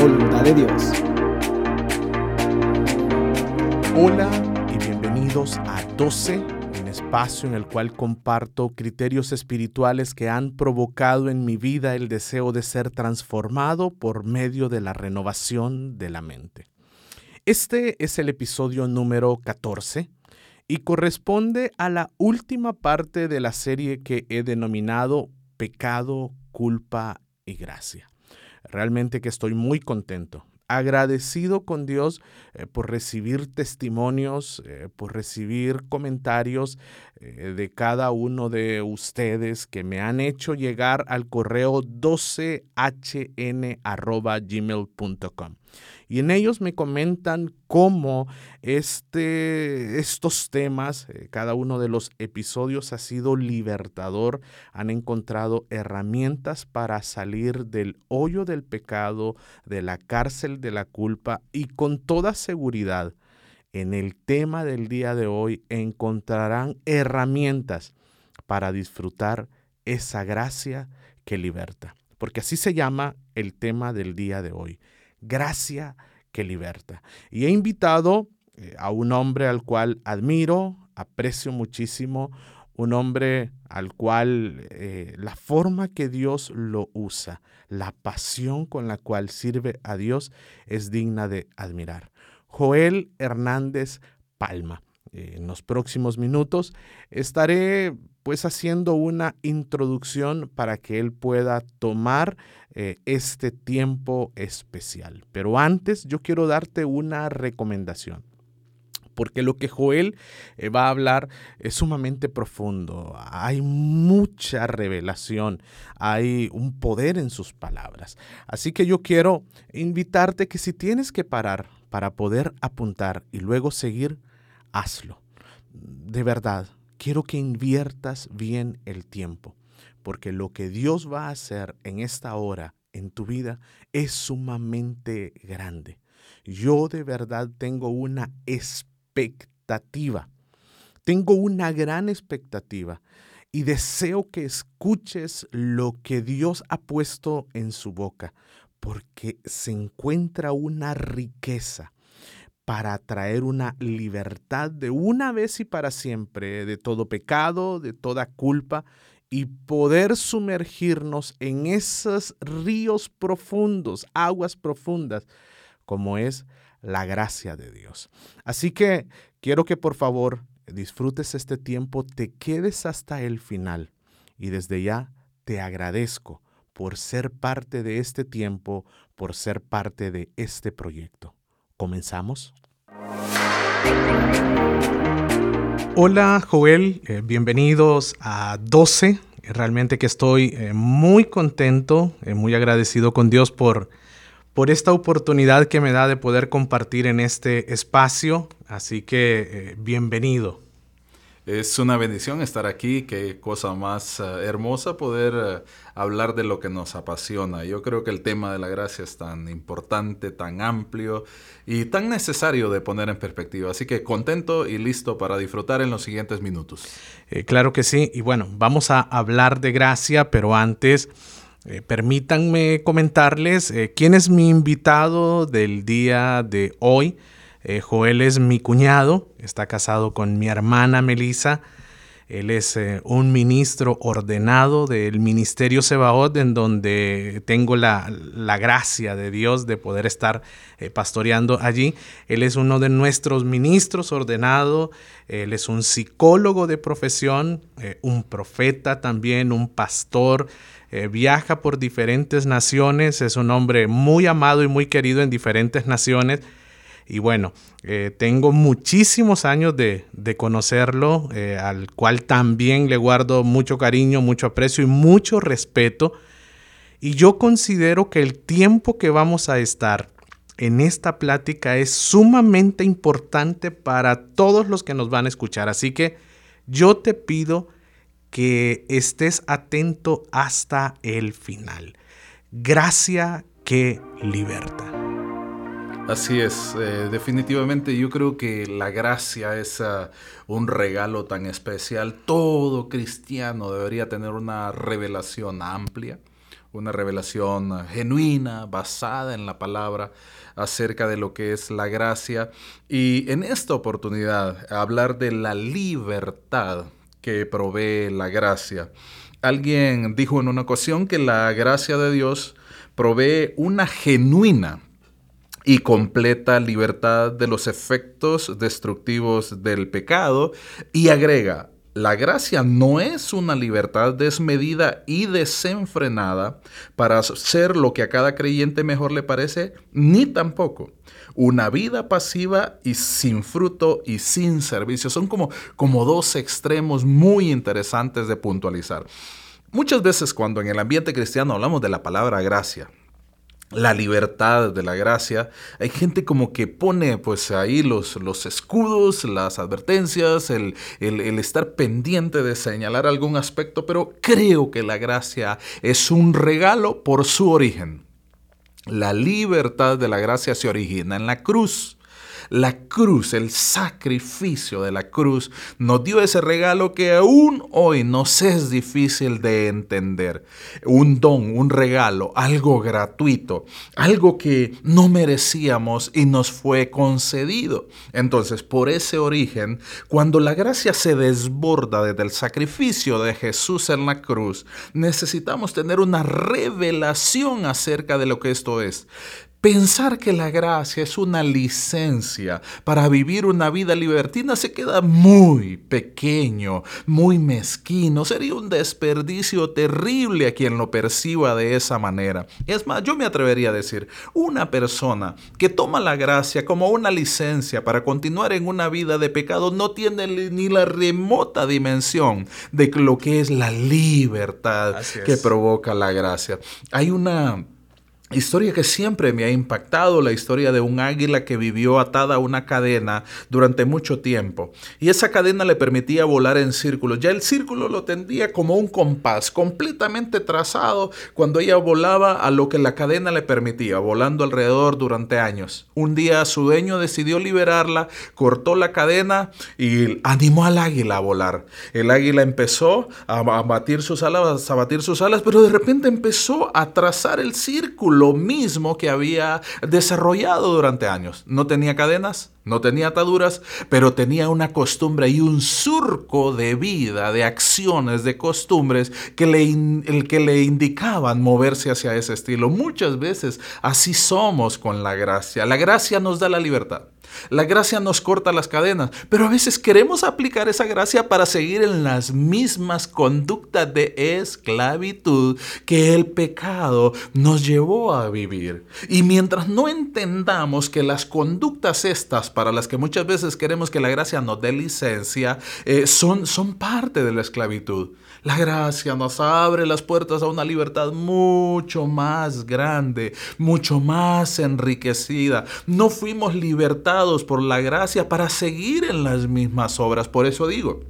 voluntad de Dios. Hola y bienvenidos a 12, un espacio en el cual comparto criterios espirituales que han provocado en mi vida el deseo de ser transformado por medio de la renovación de la mente. Este es el episodio número 14 y corresponde a la última parte de la serie que he denominado Pecado, culpa y gracia. Realmente que estoy muy contento agradecido con Dios eh, por recibir testimonios, eh, por recibir comentarios eh, de cada uno de ustedes que me han hecho llegar al correo 12hn.gmail.com. Y en ellos me comentan cómo este, estos temas, eh, cada uno de los episodios ha sido libertador, han encontrado herramientas para salir del hoyo del pecado, de la cárcel de la culpa y con toda seguridad en el tema del día de hoy encontrarán herramientas para disfrutar esa gracia que liberta. Porque así se llama el tema del día de hoy gracia que liberta. Y he invitado eh, a un hombre al cual admiro, aprecio muchísimo, un hombre al cual eh, la forma que Dios lo usa, la pasión con la cual sirve a Dios es digna de admirar. Joel Hernández Palma. En los próximos minutos estaré pues haciendo una introducción para que él pueda tomar eh, este tiempo especial. Pero antes yo quiero darte una recomendación porque lo que Joel eh, va a hablar es sumamente profundo. Hay mucha revelación, hay un poder en sus palabras. Así que yo quiero invitarte que si tienes que parar para poder apuntar y luego seguir, hazlo. De verdad, quiero que inviertas bien el tiempo, porque lo que Dios va a hacer en esta hora en tu vida es sumamente grande. Yo de verdad tengo una expectativa, tengo una gran expectativa y deseo que escuches lo que Dios ha puesto en su boca, porque se encuentra una riqueza para traer una libertad de una vez y para siempre de todo pecado, de toda culpa y poder sumergirnos en esos ríos profundos, aguas profundas, como es la gracia de Dios. Así que quiero que por favor disfrutes este tiempo, te quedes hasta el final y desde ya te agradezco por ser parte de este tiempo, por ser parte de este proyecto. ¿Comenzamos? Hola Joel, eh, bienvenidos a 12. Realmente que estoy eh, muy contento, eh, muy agradecido con Dios por, por esta oportunidad que me da de poder compartir en este espacio. Así que bienvenido. Es una bendición estar aquí, qué cosa más eh, hermosa poder eh, hablar de lo que nos apasiona. Yo creo que el tema de la gracia es tan importante, tan amplio y tan necesario de poner en perspectiva. Así que contento y listo para disfrutar en los siguientes minutos. Eh, claro que sí, y bueno, vamos a hablar de gracia, pero antes... permítanme comentarles quién es mi invitado del día de hoy. Eh, Joel es mi cuñado, está casado con mi hermana Melissa. Él es eh, un ministro ordenado del Ministerio Sebaot, en donde tengo la, gracia de Dios de poder estar eh, pastoreando allí. Él es uno de nuestros ministros ordenado. Él es un psicólogo de profesión, un profeta también, un pastor. viaja por diferentes naciones. Es un hombre muy amado y muy querido en diferentes naciones. Y bueno, eh, tengo muchísimos años de, conocerlo, eh, al cual también le guardo mucho cariño, mucho aprecio y mucho respeto. Y yo considero que el tiempo que vamos a estar en esta plática es sumamente importante para todos los que nos van a escuchar. Así que yo te pido que estés atento hasta el final. Gracia que liberta. Así es, eh, definitivamente yo creo que la gracia es ah, un regalo tan especial. Todo cristiano debería tener una revelación amplia, una revelación genuina, basada en la palabra acerca de lo que es la gracia. Y en esta oportunidad, hablar de la libertad que provee la gracia. Alguien dijo en una ocasión que la gracia de Dios provee una genuina y completa libertad de los efectos destructivos del pecado y agrega, la gracia no es una libertad desmedida y desenfrenada para hacer lo que a cada creyente mejor le parece, ni tampoco una vida pasiva y sin fruto y sin servicio. Son como, como dos extremos muy interesantes de puntualizar. Muchas veces cuando en el ambiente cristiano hablamos de la palabra gracia, la libertad de la gracia. Hay gente como que pone pues ahí los, los escudos, las advertencias, el, el, el, estar pendiente de señalar algún aspecto, pero creo que la gracia es un regalo por su origen. La libertad de la gracia se origina en la cruz. La cruz, el sacrificio de la cruz, nos dio ese regalo que aún hoy nos es difícil de entender. Un don, un regalo, algo gratuito, algo que no merecíamos y nos fue concedido. Entonces, por ese origen, cuando la gracia se desborda desde el sacrificio de Jesús en la cruz, necesitamos tener una revelación acerca de lo que esto es. Pensar que la gracia es una licencia para vivir una vida libertina se queda muy pequeño, muy mezquino. Sería un desperdicio terrible a quien lo perciba de esa manera. Es más, yo me atrevería a decir, una persona que toma la gracia como una licencia para continuar en una vida de pecado no tiene ni la remota dimensión de lo que es la libertad que provoca la gracia. Hay una Historia que siempre me ha impactado, la historia de un águila que vivió atada a una cadena durante mucho tiempo. Y esa cadena le permitía volar en círculos. Ya el círculo lo tendía como un compás, completamente trazado cuando ella volaba a lo que la cadena le permitía, volando alrededor durante años. Un día su dueño decidió liberarla, cortó la cadena y animó al águila a volar. El águila empezó a batir sus alas, a batir sus alas, pero de repente empezó a trazar el círculo lo mismo que había desarrollado durante años. No tenía cadenas, no tenía ataduras, pero tenía una costumbre y un surco de vida, de acciones, de costumbres que le, el que le indicaban moverse hacia ese estilo. Muchas veces así somos con la gracia. La gracia nos da la libertad. La gracia nos corta las cadenas, pero a veces queremos aplicar esa gracia para seguir en las mismas conductas de esclavitud que el pecado nos llevó a vivir. Y mientras no entendamos que las conductas estas, para las que muchas veces queremos que la gracia nos dé licencia, eh, son, son parte de la esclavitud. La gracia nos abre las puertas a una libertad mucho más grande, mucho más enriquecida. No fuimos libertados por la gracia para seguir en las mismas obras. Por eso digo,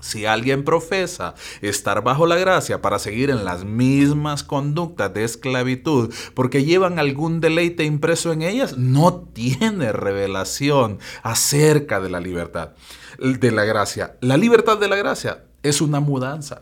si alguien profesa estar bajo la gracia para seguir en las mismas conductas de esclavitud porque llevan algún deleite impreso en ellas, no tiene revelación acerca de la libertad, de la gracia. La libertad de la gracia es una mudanza.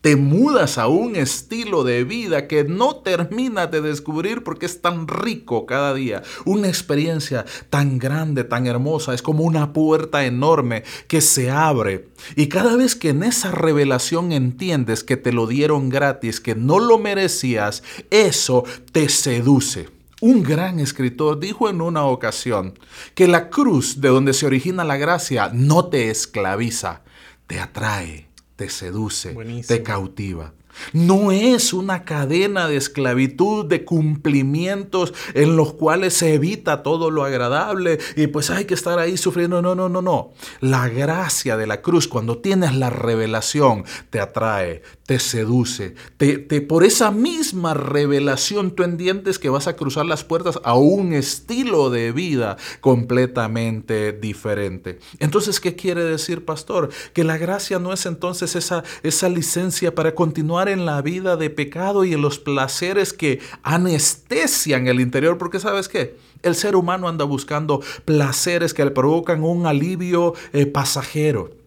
Te mudas a un estilo de vida que no terminas de descubrir porque es tan rico cada día. Una experiencia tan grande, tan hermosa. Es como una puerta enorme que se abre. Y cada vez que en esa revelación entiendes que te lo dieron gratis, que no lo merecías, eso te seduce. Un gran escritor dijo en una ocasión que la cruz de donde se origina la gracia no te esclaviza, te atrae, te seduce, te cautiva. No es una cadena de esclavitud, de cumplimientos en los cuales se evita todo lo agradable y pues hay que estar ahí sufriendo. No, no, no, no. La gracia de la cruz, cuando tienes la revelación, te atrae, te seduce. Te, por esa misma revelación tú entiendes que vas a cruzar las puertas a un estilo de vida completamente diferente. Entonces, ¿qué quiere decir, pastor? Que la gracia no es entonces esa, esa licencia para continuar en la vida de pecado y en los placeres que anestesian el interior, porque sabes qué? El ser humano anda buscando placeres que le provocan un alivio eh, pasajero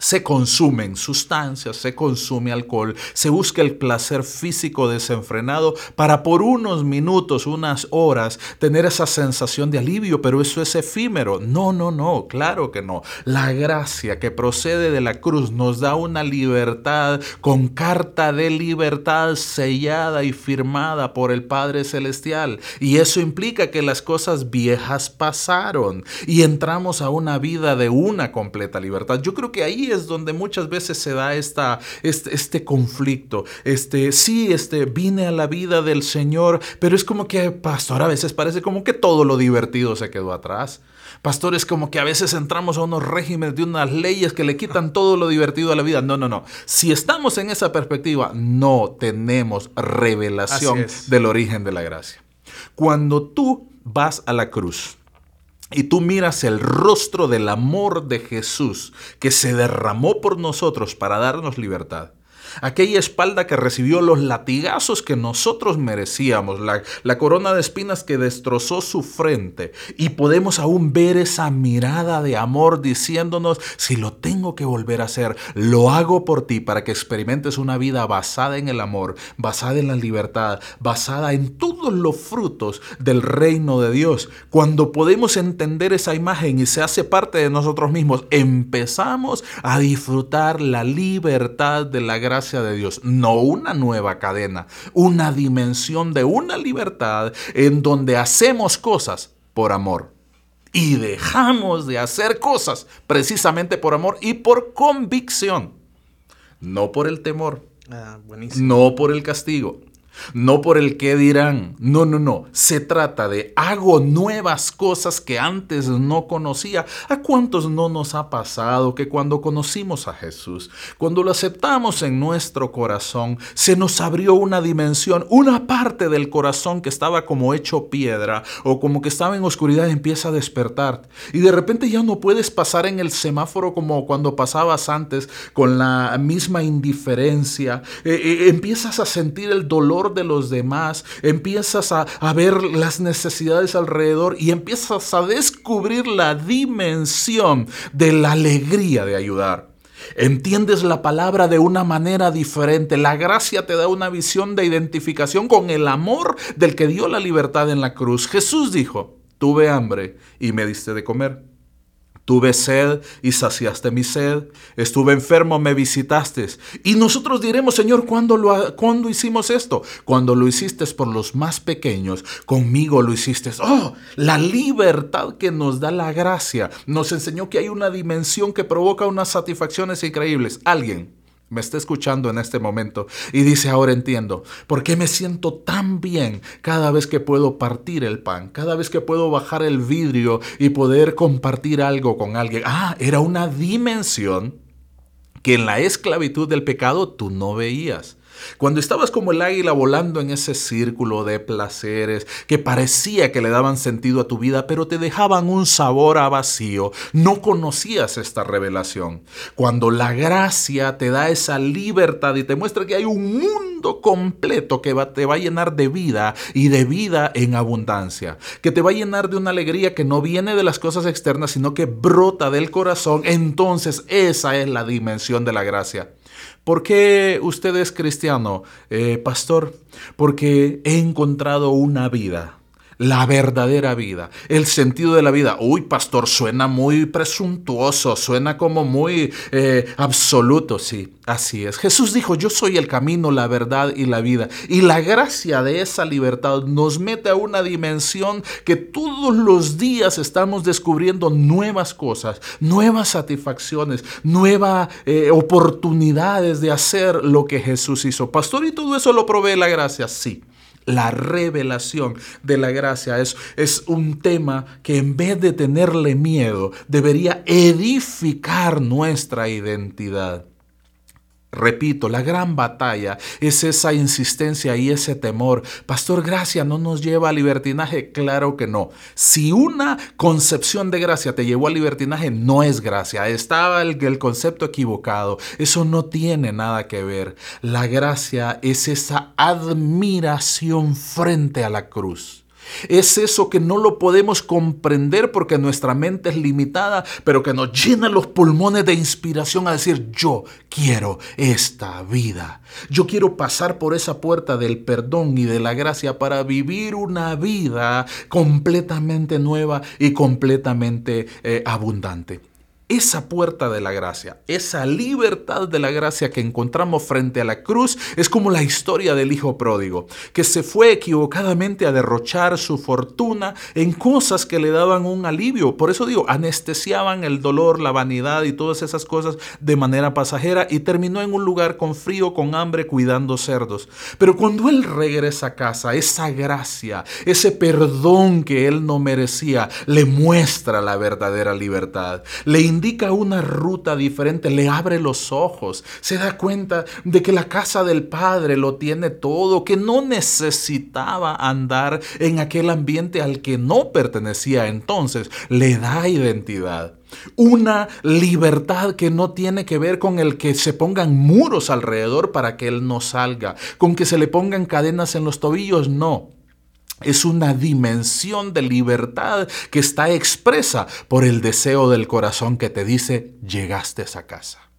se consumen sustancias, se consume alcohol, se busca el placer físico desenfrenado para por unos minutos, unas horas, tener esa sensación de alivio, pero eso es efímero. No, no, no, claro que no. La gracia que procede de la cruz nos da una libertad con carta de libertad sellada y firmada por el Padre Celestial. Y eso implica que las cosas viejas pasaron y entramos a una vida de una completa libertad. Yo creo que ahí es donde muchas veces se da esta, este, este, conflicto. Este, sí, este, vine a la vida del Señor, pero es como que, pastor, a veces parece como que todo lo divertido se quedó atrás. Pastor, es como que a veces entramos a unos regímenes de unas leyes que le quitan todo lo divertido a la vida. No, no, no. Si estamos en esa perspectiva, no tenemos revelación del origen de la gracia. Cuando tú vas a la cruz, y tú miras el rostro del amor de Jesús que se derramó por nosotros para darnos libertad, aquella espalda que recibió los latigazos que nosotros merecíamos, la, la, corona de espinas que destrozó su frente. Y podemos aún ver esa mirada de amor diciéndonos, si lo tengo que volver a hacer, lo hago por ti para que experimentes una vida basada en el amor, basada en la libertad, basada en todos los frutos del reino de Dios. Cuando podemos entender esa imagen y se hace parte de nosotros mismos, empezamos a disfrutar la libertad de la gracia de Dios, no una nueva cadena, una dimensión de una libertad en donde hacemos cosas por amor. Y dejamos de hacer cosas precisamente por amor y por convicción, no por el temor, ah, no por el castigo, no por el que dirán. No, no, no. Se trata de hago nuevas cosas que antes no conocía. ¿A cuántos no nos ha pasado que cuando conocimos a Jesús, cuando lo aceptamos en nuestro corazón, se nos abrió una dimensión, una parte del corazón que estaba como hecho piedra o como que estaba en oscuridad empieza a despertar y de repente ya no puedes pasar en el semáforo como cuando pasabas antes con la misma indiferencia. Eh, eh, empiezas a sentir el dolor de los demás, empiezas a, a ver las necesidades alrededor y empiezas a descubrir la dimensión de la alegría de ayudar. Entiendes la palabra de una manera diferente. La gracia te da una visión de identificación con el amor del que dio la libertad en la cruz. Jesús dijo, tuve hambre y me diste de comer. Tuve sed y saciaste mi sed. Estuve enfermo, me visitaste. Y nosotros diremos, Señor, ¿cuándo, lo, ¿cuándo hicimos esto? Cuando lo hiciste por los más pequeños, conmigo lo hiciste. Oh, la libertad que nos da la gracia nos enseñó que hay una dimensión que provoca unas satisfacciones increíbles. Alguien me está escuchando en este momento y dice, ahora entiendo, ¿por qué me siento tan bien cada vez que puedo partir el pan, cada vez que puedo bajar el vidrio y poder compartir algo con alguien? Ah, era una dimensión que en la esclavitud del pecado tú no veías. Cuando estabas como el águila volando en ese círculo de placeres que parecía que le daban sentido a tu vida, pero te dejaban un sabor a vacío, no conocías esta revelación. Cuando la gracia te da esa libertad y te muestra que hay un mundo completo que te va a llenar de vida y de vida en abundancia, que te va a llenar de una alegría que no viene de las cosas externas, sino que brota del corazón, entonces esa es la dimensión de la gracia. ¿Por qué usted es cristiano, eh, pastor? Porque he encontrado una vida la verdadera vida, el sentido de la vida. Uy, pastor, suena muy presuntuoso, suena como muy eh, absoluto. Sí, así es. Jesús dijo, yo soy el camino, la verdad y la vida. Y la gracia de esa libertad nos mete a una dimensión que todos los días estamos descubriendo nuevas cosas, nuevas satisfacciones, nuevas eh, oportunidades de hacer lo que Jesús hizo. Pastor, ¿y todo eso lo provee la gracia? Sí. La revelación de la gracia es, es un tema que en vez de tenerle miedo, debería edificar nuestra identidad. Repito, la gran batalla es esa insistencia y ese temor. Pastor, gracia no nos lleva a libertinaje. Claro que no. Si una concepción de gracia te llevó a libertinaje, no es gracia. Estaba el, el concepto equivocado. Eso no tiene nada que ver. La gracia es esa admiración frente a la cruz. Es eso que no lo podemos comprender porque nuestra mente es limitada, pero que nos llena los pulmones de inspiración a decir, yo quiero esta vida. Yo quiero pasar por esa puerta del perdón y de la gracia para vivir una vida completamente nueva y completamente eh, abundante esa puerta de la gracia, esa libertad de la gracia que encontramos frente a la cruz es como la historia del hijo pródigo, que se fue equivocadamente a derrochar su fortuna en cosas que le daban un alivio. Por eso digo, anestesiaban el dolor, la vanidad y todas esas cosas de manera pasajera y terminó en un lugar con frío, con hambre, cuidando cerdos. Pero cuando él regresa a casa, esa gracia, ese perdón que él no merecía, le muestra la verdadera libertad. Le indica una ruta diferente, le abre los ojos, se da cuenta de que la casa del Padre lo tiene todo, que no necesitaba andar en aquel ambiente al que no pertenecía. Entonces le da identidad. Una libertad que no tiene que ver con el que se pongan muros alrededor para que él no salga, con que se le pongan cadenas en los tobillos, no. Es una dimensión de libertad que está expresa por el deseo del corazón que te dice, llegaste a casa.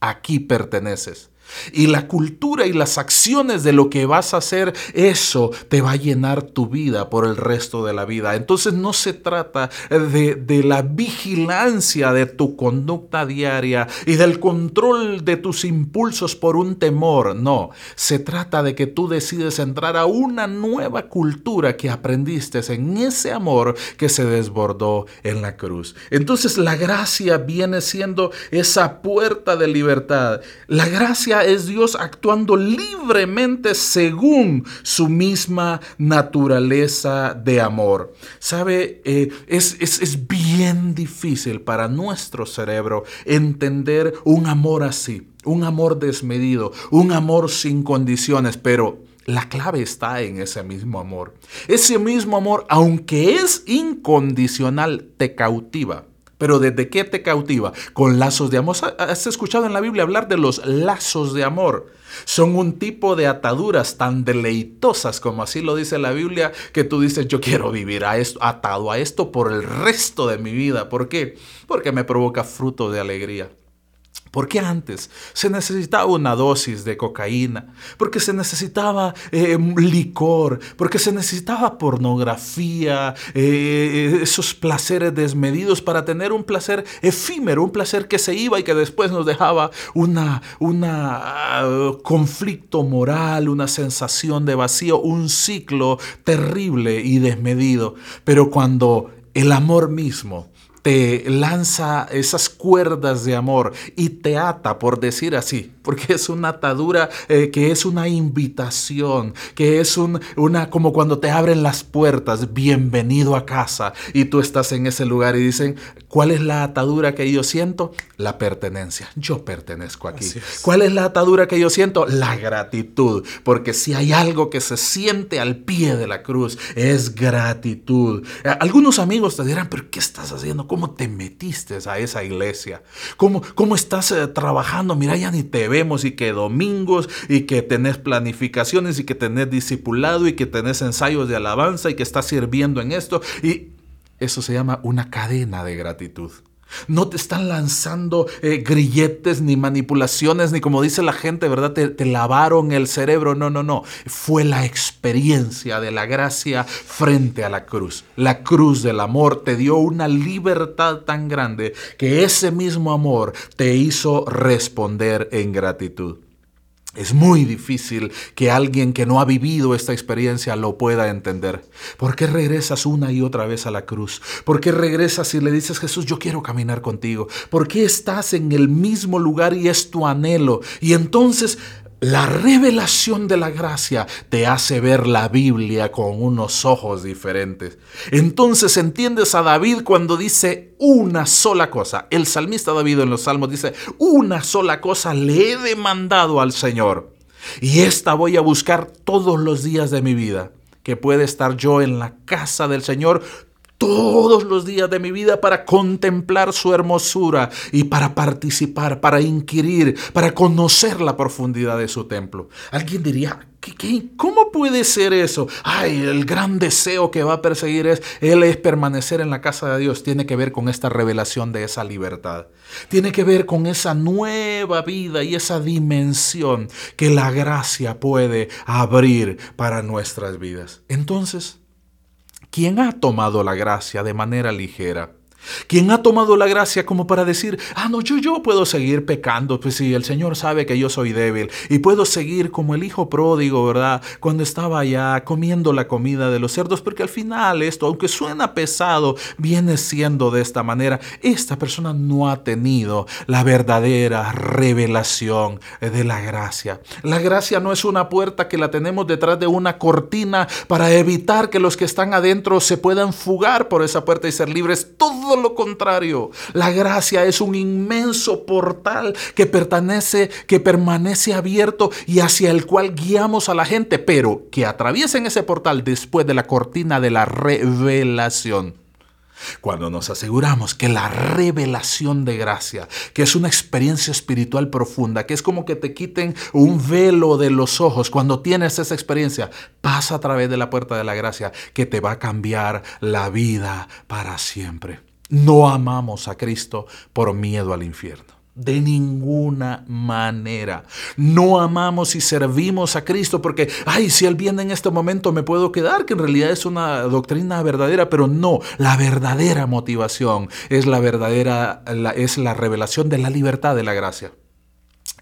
Aquí perteneces. Y la cultura y las acciones de lo que vas a hacer, eso te va a llenar tu vida por el resto de la vida. Entonces no se trata de, de, la vigilancia de tu conducta diaria y del control de tus impulsos por un temor. No, se trata de que tú decides entrar a una nueva cultura que aprendiste en ese amor que se desbordó en la cruz. Entonces la gracia viene siendo esa puerta de libertad. La gracia es Dios actuando libremente según su misma naturaleza de amor. Sabe, eh, es, es bien difícil para nuestro cerebro entender un amor así, un amor desmedido, un amor sin condiciones, pero... La clave está en ese mismo amor. Ese mismo amor, aunque es incondicional, te cautiva. Pero ¿desde qué te cautiva? Con lazos de amor. ¿Has escuchado en la Biblia hablar de los lazos de amor? Son un tipo de ataduras tan deleitosas como así lo dice la Biblia que tú dices yo quiero vivir atado a esto por el resto de mi vida. ¿Por qué? Porque me provoca fruto de alegría. Porque antes se necesitaba una dosis de cocaína, porque se necesitaba eh, licor, porque se necesitaba pornografía, eh, esos placeres desmedidos para tener un placer efímero, un placer que se iba y que después nos dejaba una, una uh, conflicto moral, una sensación de vacío, un ciclo terrible y desmedido. Pero cuando el amor mismo te lanza esas cuerdas de amor y te ata, por decir así, porque es una atadura eh, que es una invitación, que es un, una como cuando te abren las puertas, bienvenido a casa, y tú estás en ese lugar y dicen, ¿cuál es la atadura que yo siento? La pertenencia. Yo pertenezco aquí. ¿Cuál es la atadura que yo siento? La gratitud, porque si hay algo que se siente al pie de la cruz, es gratitud. Eh, algunos amigos te dirán, pero ¿qué estás haciendo? ¿Cómo te metiste a esa iglesia? ¿Cómo, cómo estás eh, trabajando? Mira, ya ni te vemos y que domingos y que tenés planificaciones y que tenés discipulado y que tenés ensayos de alabanza y que estás sirviendo en esto. Y eso se llama una cadena de gratitud. No te están lanzando eh, grilletes ni manipulaciones, ni como dice la gente, ¿verdad? Te, te, lavaron el cerebro. No, no, no. Fue la experiencia de la gracia frente a la cruz. La cruz del amor te dio una libertad tan grande que ese mismo amor te hizo responder en gratitud. Es muy difícil que alguien que no ha vivido esta experiencia lo pueda entender. ¿Por qué regresas una y otra vez a la cruz? ¿Por qué regresas y le dices, Jesús, yo quiero caminar contigo? ¿Por qué estás en el mismo lugar y es tu anhelo? Y entonces la revelación de la gracia te hace ver la Biblia con unos ojos diferentes. Entonces entiendes a David cuando dice una sola cosa. El salmista David en los salmos dice, una sola cosa le he demandado al Señor. Y esta voy a buscar todos los días de mi vida, que puede estar yo en la casa del Señor todos los días de mi vida para contemplar su hermosura y para participar, para inquirir, para conocer la profundidad de su templo. Alguien diría, ¿qué, cómo puede ser eso? Ay, el gran deseo que va a perseguir es, él es permanecer en la casa de Dios. Tiene que ver con esta revelación de esa libertad. Tiene que ver con esa nueva vida y esa dimensión que la gracia puede abrir para nuestras vidas. Entonces, ¿Quién ha tomado la gracia de manera ligera? ¿Quién ha tomado la gracia como para decir, ah, no, yo, yo puedo seguir pecando, pues si el Señor sabe que yo soy débil y puedo seguir como el hijo pródigo, ¿verdad? Cuando estaba allá comiendo la comida de los cerdos, porque al final esto, aunque suena pesado, viene siendo de esta manera. Esta persona no ha tenido la verdadera revelación de la gracia. La gracia no es una puerta que la tenemos detrás de una cortina para evitar que los que están adentro se puedan fugar por esa puerta y ser libres. Todo lo contrario. La gracia es un inmenso portal que pertenece, que permanece abierto y hacia el cual guiamos a la gente, pero que atraviesen ese portal después de la cortina de la revelación. Cuando nos aseguramos que la revelación de gracia, que es una experiencia espiritual profunda, que es como que te quiten un velo de los ojos, cuando tienes esa experiencia, pasa a través de la puerta de la gracia que te va a cambiar la vida para siempre. No amamos a Cristo por miedo al infierno. De ninguna manera. No amamos y servimos a Cristo porque, ay, si Él viene en este momento me puedo quedar, que en realidad es una doctrina verdadera, pero no, la verdadera motivación es la verdadera, es la revelación de la libertad de la gracia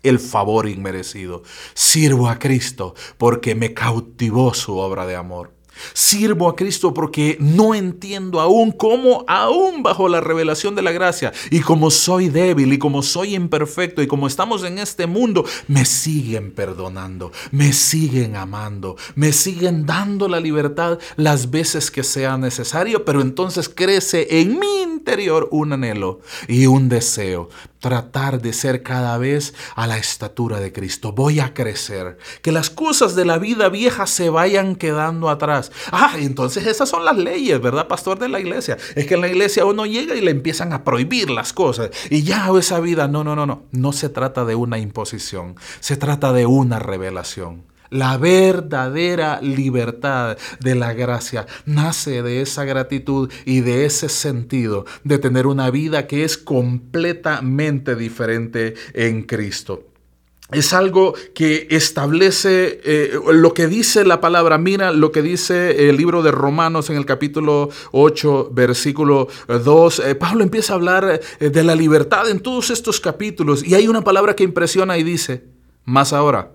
el favor inmerecido. Sirvo a Cristo porque me cautivó su obra de amor. Sirvo a Cristo porque no entiendo aún cómo, aún bajo la revelación de la gracia, y como soy débil y como soy imperfecto y como estamos en este mundo, me siguen perdonando, me siguen amando, me siguen dando la libertad las veces que sea necesario, pero entonces crece en mi interior un anhelo y un deseo tratar de ser cada vez a la estatura de Cristo. Voy a crecer. Que las cosas de la vida vieja se vayan quedando atrás. Ah, entonces esas son las leyes, ¿verdad, pastor de la iglesia? Es que en la iglesia uno llega y le empiezan a prohibir las cosas. Y ya esa vida, no, no, no, no. No se trata de una imposición. Se trata de una revelación. La verdadera libertad de la gracia nace de esa gratitud y de ese sentido de tener una vida que es completamente diferente en Cristo. Es algo que establece eh, lo que dice la palabra. Mira lo que dice el libro de Romanos en el capítulo 8, versículo 2. Eh, Pablo empieza a hablar eh, de la libertad en todos estos capítulos y hay una palabra que impresiona y dice, más ahora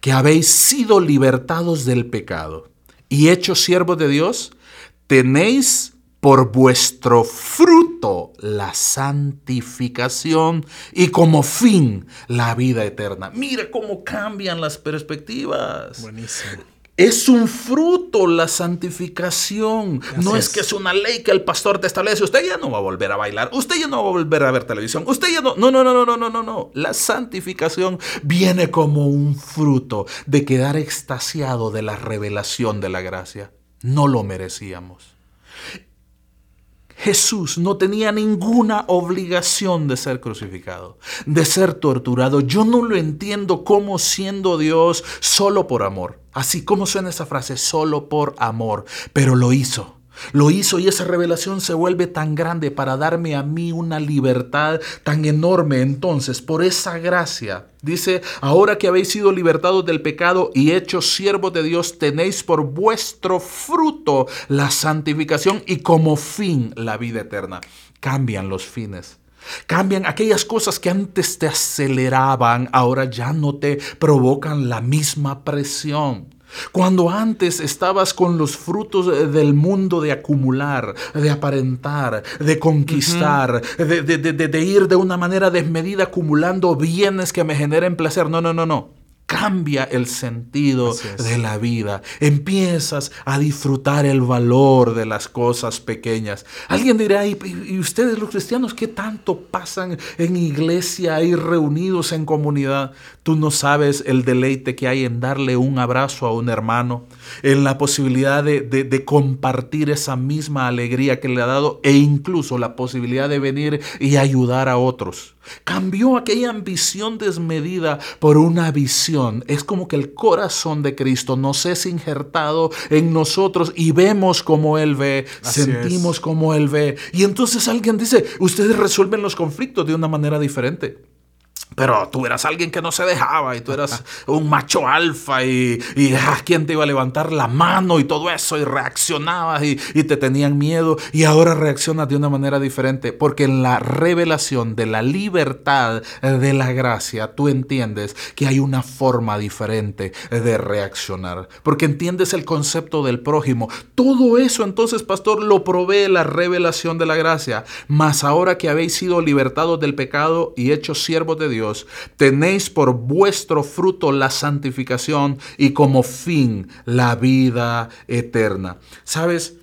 que habéis sido libertados del pecado y hechos siervos de Dios, tenéis por vuestro fruto la santificación y como fin la vida eterna. Mira cómo cambian las perspectivas. Buenísimo. Es un fruto la santificación. no es. que es una ley que el pastor te establece. Usted ya no va a volver a bailar. Usted ya no va a volver a ver televisión. Usted ya no. No, no, no, no, no, no, no. La santificación viene como un fruto de quedar extasiado de la revelación de la gracia. No lo merecíamos. Jesús no tenía ninguna obligación de ser crucificado, de ser torturado. Yo no lo entiendo como siendo Dios solo por amor. Así como suena esa frase, solo por amor, pero lo hizo Lo hizo y esa revelación se vuelve tan grande para darme a mí una libertad tan enorme. Entonces, por esa gracia, dice, ahora que habéis sido libertados del pecado y hechos siervos de Dios, tenéis por vuestro fruto la santificación y como fin la vida eterna. Cambian los fines. Cambian aquellas cosas que antes te aceleraban, ahora ya no te provocan la misma presión. Cuando antes estabas con los frutos del mundo de acumular, de aparentar, de conquistar, de, de, ir de una manera desmedida acumulando bienes que me generen placer. No, no, no, no cambia el sentido de la vida. Empiezas a disfrutar el valor de las cosas pequeñas. Alguien dirá, ¿y, ustedes los cristianos qué tanto pasan en iglesia y reunidos en comunidad? Tú no sabes el deleite que hay en darle un abrazo a un hermano, en la posibilidad de, de compartir esa misma alegría que le ha dado e incluso la posibilidad de venir y ayudar a otros. Cambió aquella ambición desmedida por una visión. Es como que el corazón de Cristo nos es injertado en nosotros y vemos como Él ve, sentimos como Él ve. Y entonces alguien dice, ustedes resuelven los conflictos de una manera diferente. Pero tú eras alguien que no se dejaba y tú eras un macho alfa y, y ah, quién te iba a levantar la mano y todo eso y reaccionabas y, y, te tenían miedo y ahora reaccionas de una manera diferente porque en la revelación de la libertad de la gracia tú entiendes que hay una forma diferente de reaccionar porque entiendes el concepto del prójimo. Todo eso entonces, pastor, lo provee la revelación de la gracia. Mas ahora que habéis sido libertados del pecado y hechos siervos de Dios, tenéis por vuestro fruto la santificación y como fin la vida eterna. ¿Sabes?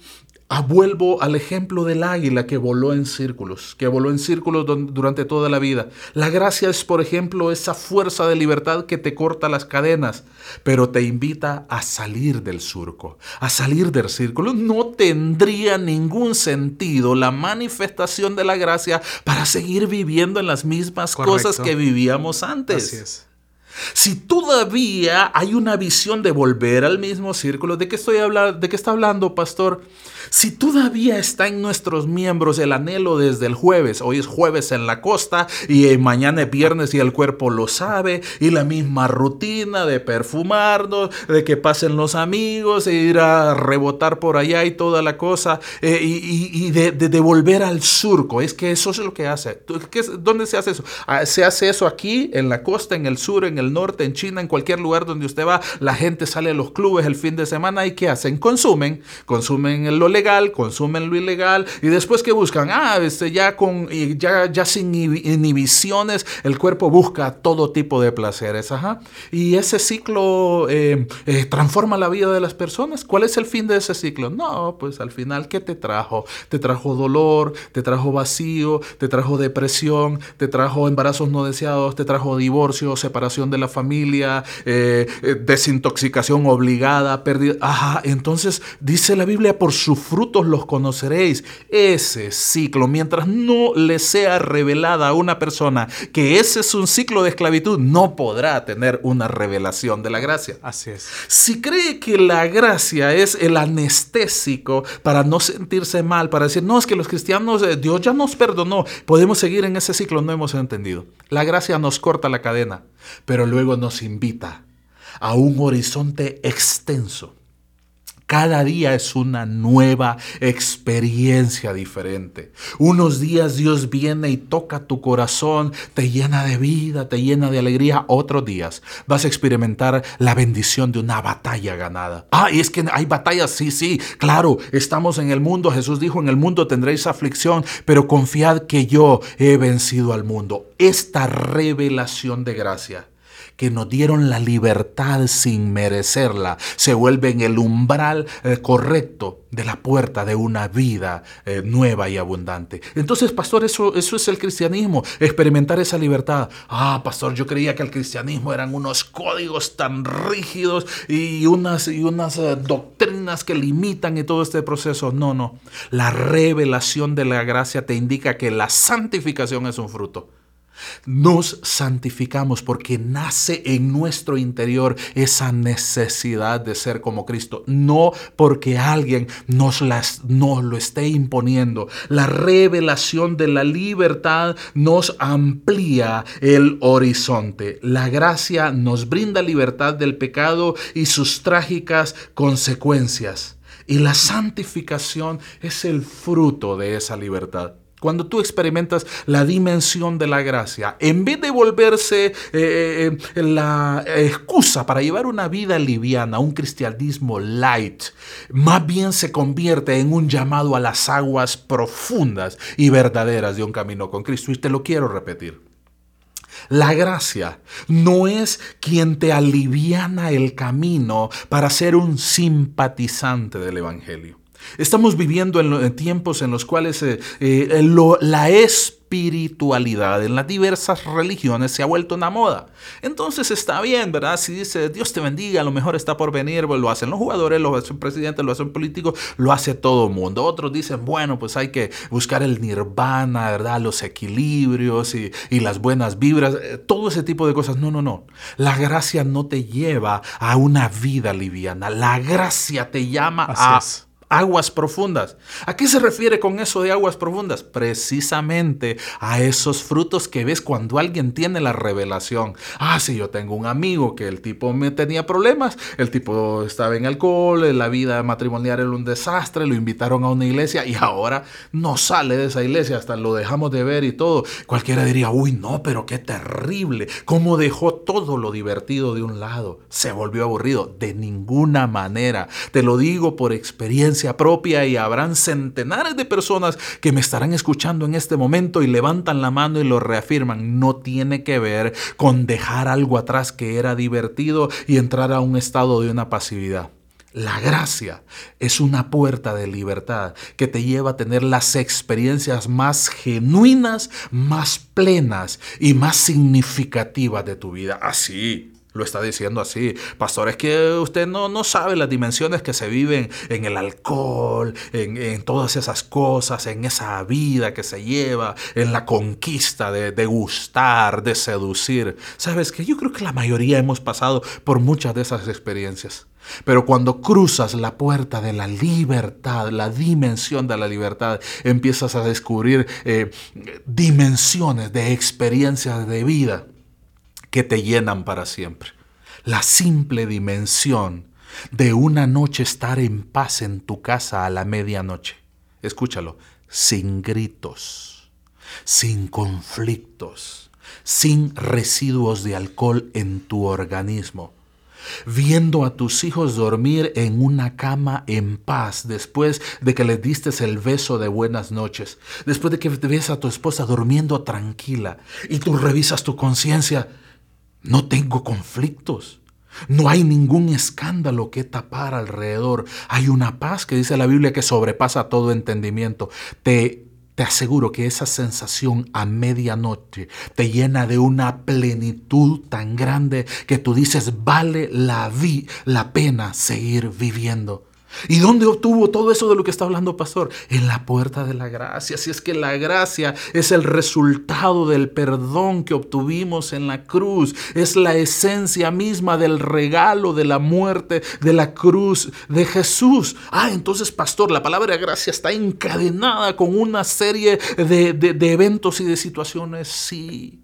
Ah, vuelvo al ejemplo del águila que voló en círculos, que voló en círculos durante toda la vida. La gracia es, por ejemplo, esa fuerza de libertad que te corta las cadenas, pero te invita a salir del surco, a salir del círculo. No tendría ningún sentido la manifestación de la gracia para seguir viviendo en las mismas cosas que vivíamos antes. Si todavía hay una visión de volver al mismo círculo, ¿de qué estoy hablando? ¿De qué está hablando, pastor? Si todavía está en nuestros miembros el anhelo desde el jueves, hoy es jueves en la costa y mañana es viernes y el cuerpo lo sabe, y la misma rutina de perfumarnos, de que pasen los amigos, e ir a rebotar por allá y toda la cosa, eh, y, de, volver al surco, es que eso es lo que hace. ¿Dónde se hace eso? Ah, se hace eso aquí, en la costa, en el sur, en el norte, en China, en cualquier lugar donde usted va, la gente sale a los clubes el fin de semana y ¿qué hacen? Consumen, consumen lo legal, consumen lo ilegal y después que buscan, ah, este, ya, con, ya, ya sin inhibiciones, el cuerpo busca todo tipo de placeres, ajá. Y ese ciclo eh, eh, transforma la vida de las personas. ¿Cuál es el fin de ese ciclo? No, pues al final, ¿qué te trajo? Te trajo dolor, te trajo vacío, te trajo depresión, te trajo embarazos no deseados, te trajo divorcio, separación de la familia, eh, eh, desintoxicación obligada, pérdida. Ajá, entonces dice la Biblia, por sus frutos los conoceréis. Ese ciclo, mientras no le sea revelada a una persona que ese es un ciclo de esclavitud, no podrá tener una revelación de la gracia. Así es. Si cree que la gracia es el anestésico para no sentirse mal, para decir, no, es que los cristianos, eh, Dios ya nos perdonó, podemos seguir en ese ciclo, no hemos entendido. La gracia nos corta la cadena pero luego nos invita a un horizonte extenso. Cada día es una nueva experiencia diferente. Unos días Dios viene y toca tu corazón, te llena de vida, te llena de alegría. Otros días vas a experimentar la bendición de una batalla ganada. Ah, y es que hay batallas, sí, sí, claro, estamos en el mundo. Jesús dijo, en el mundo tendréis aflicción, pero confiad que yo he vencido al mundo. Esta revelación de gracia que nos dieron la libertad sin merecerla, se vuelven el umbral eh, correcto de la puerta de una vida eh, nueva y abundante. Entonces, pastor, eso, eso es el cristianismo, experimentar esa libertad. Ah, pastor, yo creía que el cristianismo eran unos códigos tan rígidos y unas, y unas eh, doctrinas que limitan y todo este proceso. No, no. La revelación de la gracia te indica que la santificación es un fruto. Nos santificamos porque nace en nuestro interior esa necesidad de ser como Cristo, no porque alguien nos, las, nos lo esté imponiendo. La revelación de la libertad nos amplía el horizonte. La gracia nos brinda libertad del pecado y sus trágicas consecuencias. Y la santificación es el fruto de esa libertad. Cuando tú experimentas la dimensión de la gracia, en vez de volverse eh, eh, la excusa para llevar una vida liviana, un cristianismo light, más bien se convierte en un llamado a las aguas profundas y verdaderas de un camino con Cristo. Y te lo quiero repetir. La gracia no es quien te aliviana el camino para ser un simpatizante del Evangelio. Estamos viviendo en, tiempos en los cuales eh, eh, la espiritualidad en las diversas religiones se ha vuelto una moda. Entonces está bien, ¿verdad? Si dice Dios te bendiga, a lo mejor está por venir, pues lo hacen los jugadores, lo hacen presidentes, lo hacen políticos, lo hace todo el mundo. Otros dicen, bueno, pues hay que buscar el nirvana, ¿verdad? Los equilibrios y, las buenas vibras, eh, todo ese tipo de cosas. No, no, no. La gracia no te lleva a una vida liviana. La gracia te llama a aguas profundas. ¿A qué se refiere con eso de aguas profundas? Precisamente a esos frutos que ves cuando alguien tiene la revelación. Ah, sí, yo tengo un amigo que el tipo me tenía problemas, el tipo estaba en alcohol, la vida matrimonial era un desastre, lo invitaron a una iglesia y ahora no sale de esa iglesia, hasta lo dejamos de ver y todo. Cualquiera diría, uy, no, pero qué terrible, cómo dejó todo lo divertido de un lado, se volvió aburrido. De ninguna manera, te lo digo por experiencia propia y habrán centenares de personas que me estarán escuchando en este momento y levantan la mano y lo reafirman. No tiene que ver con dejar algo atrás que era divertido y entrar a un estado de una pasividad. La gracia es una puerta de libertad que te lleva a tener las experiencias más genuinas, más plenas y más significativas de tu vida. Así lo está diciendo así. Pastor, es que usted no, no sabe las dimensiones que se viven en el alcohol, en, todas esas cosas, en esa vida que se lleva, en la conquista de, de gustar, de seducir. Sabes que yo creo que la mayoría hemos pasado por muchas de esas experiencias. Pero cuando cruzas la puerta de la libertad, la dimensión de la libertad, empiezas a descubrir eh, dimensiones de experiencias de vida que te llenan para siempre. La simple dimensión de una noche estar en paz en tu casa a la medianoche. Escúchalo, sin gritos, sin conflictos, sin residuos de alcohol en tu organismo, viendo a tus hijos dormir en una cama en paz después de que les diste el beso de buenas noches, después de que ves a tu esposa durmiendo tranquila y tú revisas tu conciencia no tengo conflictos. No hay ningún escándalo que tapar alrededor. Hay una paz que dice la Biblia que sobrepasa todo entendimiento. Te, te aseguro que esa sensación a medianoche te llena de una plenitud tan grande que tú dices, vale la, vi, la pena seguir viviendo. ¿Y dónde obtuvo todo eso de lo que está hablando pastor? En la puerta de la gracia. Si es que la gracia es el resultado del perdón que obtuvimos en la cruz, es la esencia misma del regalo de la muerte de la cruz de Jesús. Ah, entonces pastor, la palabra gracia está encadenada con una serie de, de eventos y de situaciones. Sí.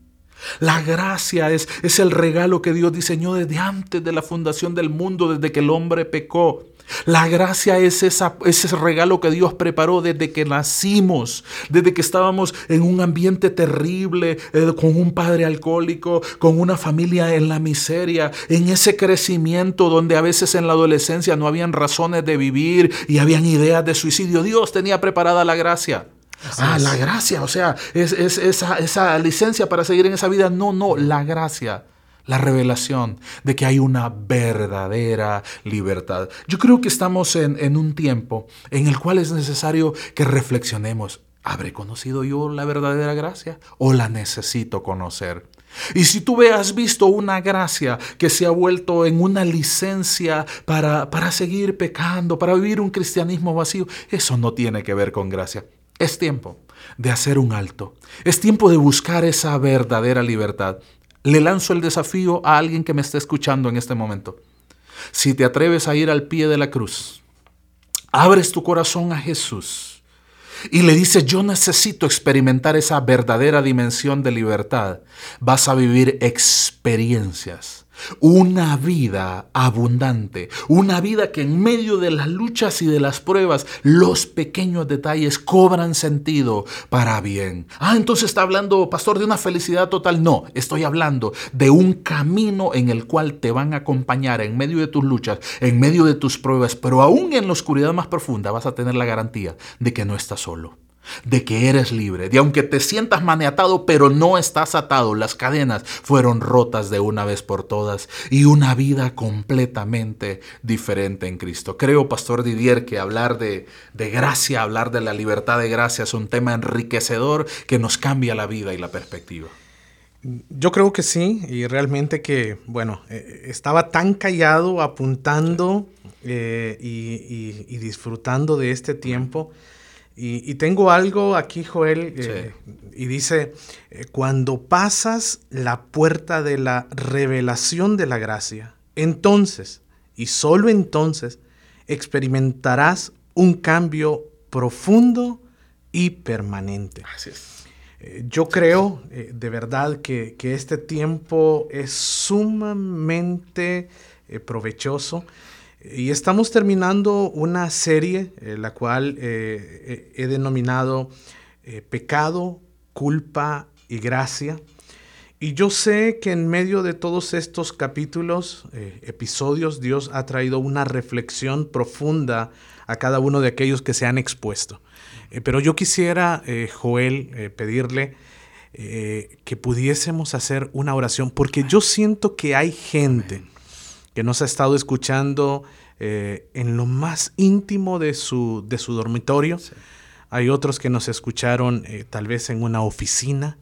La gracia es, es el regalo que Dios diseñó desde antes de la fundación del mundo, desde que el hombre pecó. La gracia es ese regalo que Dios preparó desde que nacimos, desde que estábamos en un ambiente terrible, eh, con un padre alcohólico, con una familia en la miseria, en ese crecimiento donde a veces en la adolescencia no habían razones de vivir y habían ideas de suicidio. Dios tenía preparada la gracia. ah, la gracia, o sea, es, esa, esa licencia para seguir en esa vida. No, no, la gracia la revelación de que hay una verdadera libertad. Yo creo que estamos en, un tiempo en el cual es necesario que reflexionemos. ¿Habré conocido yo la verdadera gracia o la necesito conocer? Y si tú has visto una gracia que se ha vuelto en una licencia para, para seguir pecando, para vivir un cristianismo vacío, eso no tiene que ver con gracia. Es tiempo de hacer un alto. Es tiempo de buscar esa verdadera libertad. Le lanzo el desafío a alguien que me esté escuchando en este momento. Si te atreves a ir al pie de la cruz, abres tu corazón a Jesús y le dices, yo necesito experimentar esa verdadera dimensión de libertad, vas a vivir experiencias una vida abundante, una vida que en medio de las luchas y de las pruebas, los pequeños detalles cobran sentido para bien. Ah, entonces está hablando, pastor, de una felicidad total. No, estoy hablando de un camino en el cual te van a acompañar en medio de tus luchas, en medio de tus pruebas, pero aún en la oscuridad más profunda vas a tener la garantía de que no estás solo de que eres libre, de aunque te sientas maniatado, pero no estás atado, las cadenas fueron rotas de una vez por todas y una vida completamente diferente en Cristo. Creo, Pastor Didier, que hablar de, de gracia, hablar de la libertad de gracia es un tema enriquecedor que nos cambia la vida y la perspectiva. Yo creo que sí, y realmente que, bueno, eh, estaba tan callado apuntando eh, y, disfrutando de este tiempo. Y, tengo algo aquí, Joel, eh, y dice, eh, cuando pasas la puerta de la revelación de la gracia, entonces, y solo entonces, experimentarás un cambio profundo y permanente. Eh, yo creo de verdad que, que, este tiempo es sumamente provechoso. Y estamos terminando una serie, eh, la cual eh, eh, he denominado Pecado, Culpa y Gracia. Y yo sé que en medio de todos estos capítulos, episodios, Dios ha traído una reflexión profunda a cada uno de aquellos que se han expuesto. pero yo quisiera, Joel, pedirle que pudiésemos hacer una oración, porque yo siento que hay gente que nos ha estado escuchando eh, en lo más íntimo de su, de su dormitorio. Hay otros que nos escucharon eh, tal vez en una oficina.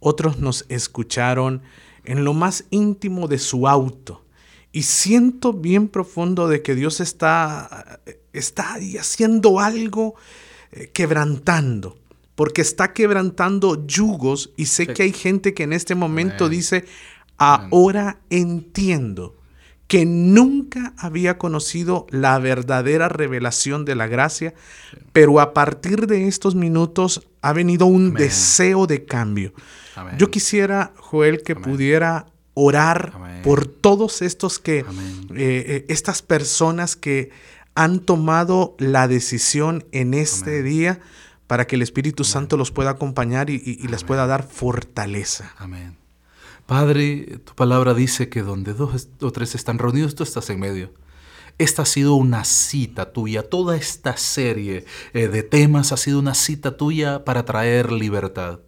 Otros nos escucharon en lo más íntimo de su auto. Y siento bien profundo de que Dios está, está haciendo algo, eh, quebrantando porque está quebrantando yugos y sé que hay gente que en este momento dice, ahora entiendo que nunca había conocido la verdadera revelación de la gracia, pero a partir de estos minutos ha venido un deseo de cambio. Yo quisiera, Joel, que pudiera orar por todos estos que, eh, eh, estas personas que han tomado la decisión en este día para que el Espíritu Santo los pueda acompañar y, y les pueda dar fortaleza. Amén. Padre, tu palabra dice que donde dos o tres están reunidos, tú estás en medio. Esta ha sido una cita tuya, toda esta serie eh, de temas ha sido una cita tuya para traer libertad.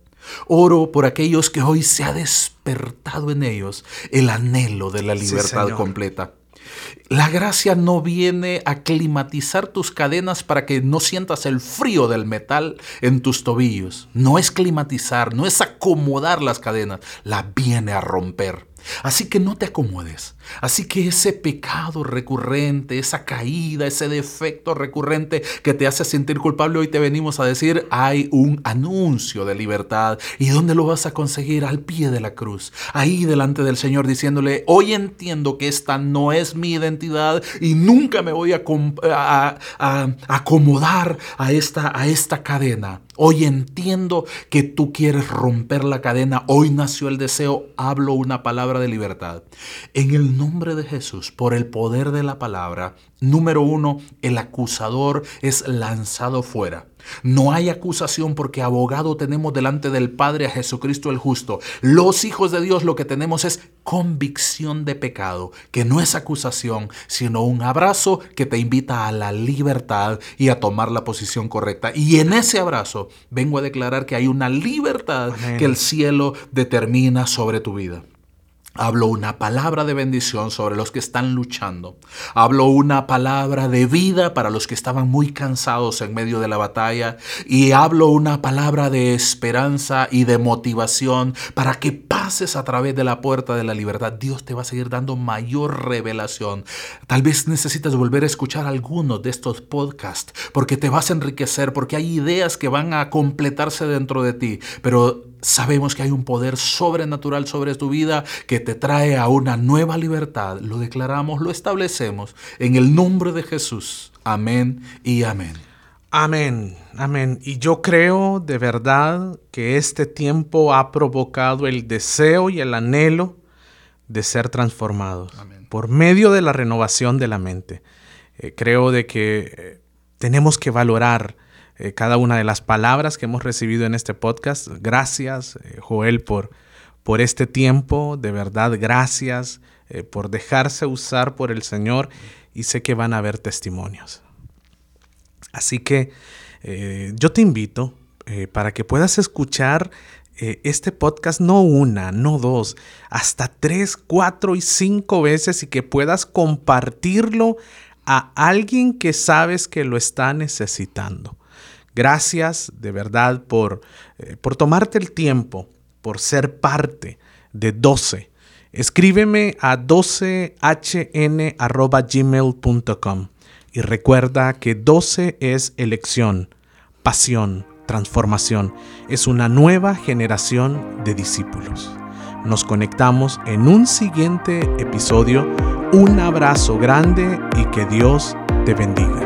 Oro por aquellos que hoy se ha despertado en ellos el anhelo de la libertad completa. La gracia no viene a climatizar tus cadenas para que no sientas el frío del metal en tus tobillos. No es climatizar, no es acomodar las cadenas, la viene a romper. Así que no te acomodes. Así que ese pecado recurrente, esa caída, ese defecto recurrente que te hace sentir culpable, hoy te venimos a decir, hay un anuncio de libertad. ¿Y dónde lo vas a conseguir? Al pie de la cruz. Ahí delante del Señor diciéndole, hoy entiendo que esta no es mi identidad y nunca me voy a, acomodar a esta, a esta cadena. Hoy entiendo que tú quieres romper la cadena. Hoy nació el deseo. Hablo una palabra de libertad. En el nombre de Jesús, por el poder de la palabra, número uno, el acusador es lanzado fuera. No hay acusación porque abogado tenemos delante del Padre a Jesucristo el justo. Los hijos de Dios lo que tenemos es convicción de pecado, que no es acusación, sino un abrazo que te invita a la libertad y a tomar la posición correcta. Y en ese abrazo vengo a declarar que hay una libertad que el cielo determina sobre tu vida. Hablo una palabra de bendición sobre los que están luchando. Hablo una palabra de vida para los que estaban muy cansados en medio de la batalla. Y hablo una palabra de esperanza y de motivación para que pases a través de la puerta de la libertad. Dios te va a seguir dando mayor revelación. Tal vez necesitas volver a escuchar algunos de estos podcasts porque te vas a enriquecer, porque hay ideas que van a completarse dentro de ti. Pero Sabemos que hay un poder sobrenatural sobre tu vida que te trae a una nueva libertad. Lo declaramos, lo establecemos en el nombre de Jesús. Amén y amén. Amén, amén. Y yo creo de verdad que este tiempo ha provocado el deseo y el anhelo de ser transformados por medio de la renovación de la mente. Eh, creo de que eh, tenemos que valorar eh, cada una de las palabras que hemos recibido en este podcast. Gracias, eh, Joel, por, por este tiempo. De verdad, gracias eh, por dejarse usar por el Señor y sé que van a haber testimonios. Así que yo te invito para que puedas escuchar este podcast no una, no dos, hasta tres, cuatro y cinco veces y que puedas compartirlo a alguien que sabes que lo está necesitando. Gracias de verdad por, eh, por tomarte el tiempo, por ser parte de 12. Escríbeme a 12hn.gmail.com y recuerda que 12 es elección, pasión, transformación. Es una nueva generación de discípulos. Nos conectamos en un siguiente episodio. Un abrazo grande y que Dios te bendiga.